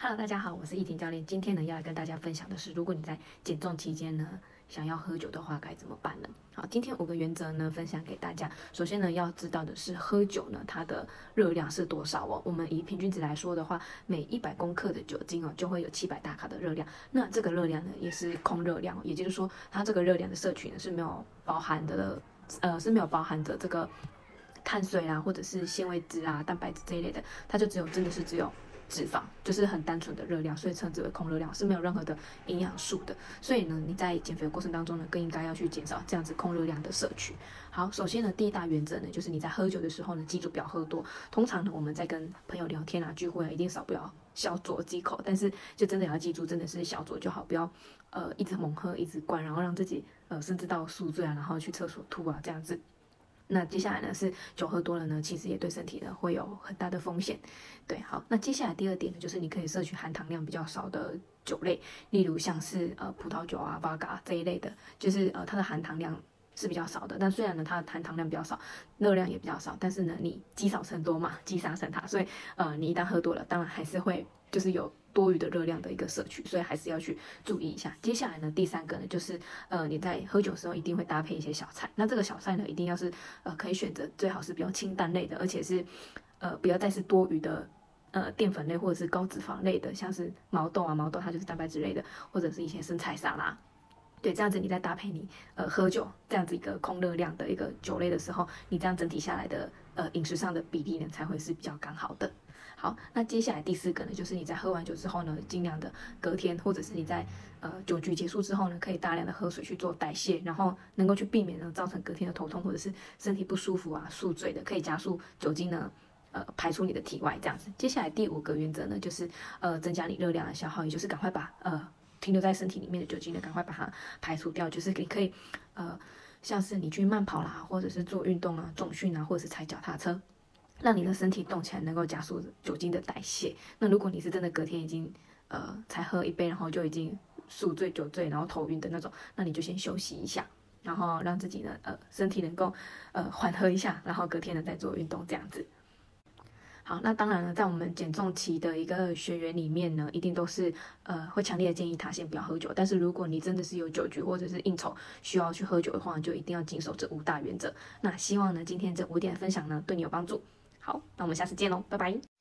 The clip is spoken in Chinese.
Hello，大家好，我是易婷教练。今天呢，要来跟大家分享的是，如果你在减重期间呢，想要喝酒的话，该怎么办呢？好，今天五个原则呢，分享给大家。首先呢，要知道的是，喝酒呢，它的热量是多少哦？我们以平均值来说的话，每一百公克的酒精哦，就会有七百大卡的热量。那这个热量呢，也是空热量，也就是说，它这个热量的摄取呢是没有包含的，呃，是没有包含的这个碳水啊，或者是纤维质啊、蛋白质这一类的，它就只有真的是只有。脂肪就是很单纯的热量，所以称之为空热量，是没有任何的营养素的。所以呢，你在减肥的过程当中呢，更应该要去减少这样子空热量的摄取。好，首先呢，第一大原则呢，就是你在喝酒的时候呢，记住不要喝多。通常呢，我们在跟朋友聊天啊、聚会啊，一定少不了小酌几口。但是就真的要记住，真的是小酌就好，不要呃一直猛喝、一直灌，然后让自己呃甚至到宿醉啊，然后去厕所吐啊这样子。那接下来呢是酒喝多了呢，其实也对身体呢会有很大的风险。对，好，那接下来第二点呢，就是你可以摄取含糖量比较少的酒类，例如像是呃葡萄酒啊、八嘎这一类的，就是呃它的含糖量是比较少的。但虽然呢它的含糖量比较少，热量也比较少，但是呢你积少成多嘛，积沙成塔，所以呃你一旦喝多了，当然还是会就是有。多余的热量的一个摄取，所以还是要去注意一下。接下来呢，第三个呢，就是呃你在喝酒的时候一定会搭配一些小菜。那这个小菜呢，一定要是呃可以选择最好是比较清淡类的，而且是呃不要再是多余的呃淀粉类或者是高脂肪类的，像是毛豆啊，毛豆它就是蛋白质类的，或者是一些生菜沙拉。对，这样子你在搭配你呃喝酒这样子一个控热量的一个酒类的时候，你这样整体下来的呃饮食上的比例呢，才会是比较刚好的。好，那接下来第四个呢，就是你在喝完酒之后呢，尽量的隔天或者是你在呃酒局结束之后呢，可以大量的喝水去做代谢，然后能够去避免呢造成隔天的头痛或者是身体不舒服啊、宿醉的，可以加速酒精呢呃排出你的体外这样子。接下来第五个原则呢，就是呃增加你热量的消耗，也就是赶快把呃停留在身体里面的酒精呢赶快把它排除掉，就是你可以呃像是你去慢跑啦，或者是做运动啊、重训啊，或者是踩脚踏车。让你的身体动起来，能够加速酒精的代谢。那如果你是真的隔天已经呃才喝一杯，然后就已经宿醉、酒醉，然后头晕的那种，那你就先休息一下，然后让自己呢呃身体能够呃缓和一下，然后隔天呢再做运动这样子。好，那当然了，在我们减重期的一个学员里面呢，一定都是呃会强烈的建议他先不要喝酒。但是如果你真的是有酒局或者是应酬需要去喝酒的话，就一定要谨守这五大原则。那希望呢今天这五点分享呢对你有帮助。好，那我们下次见喽，拜拜。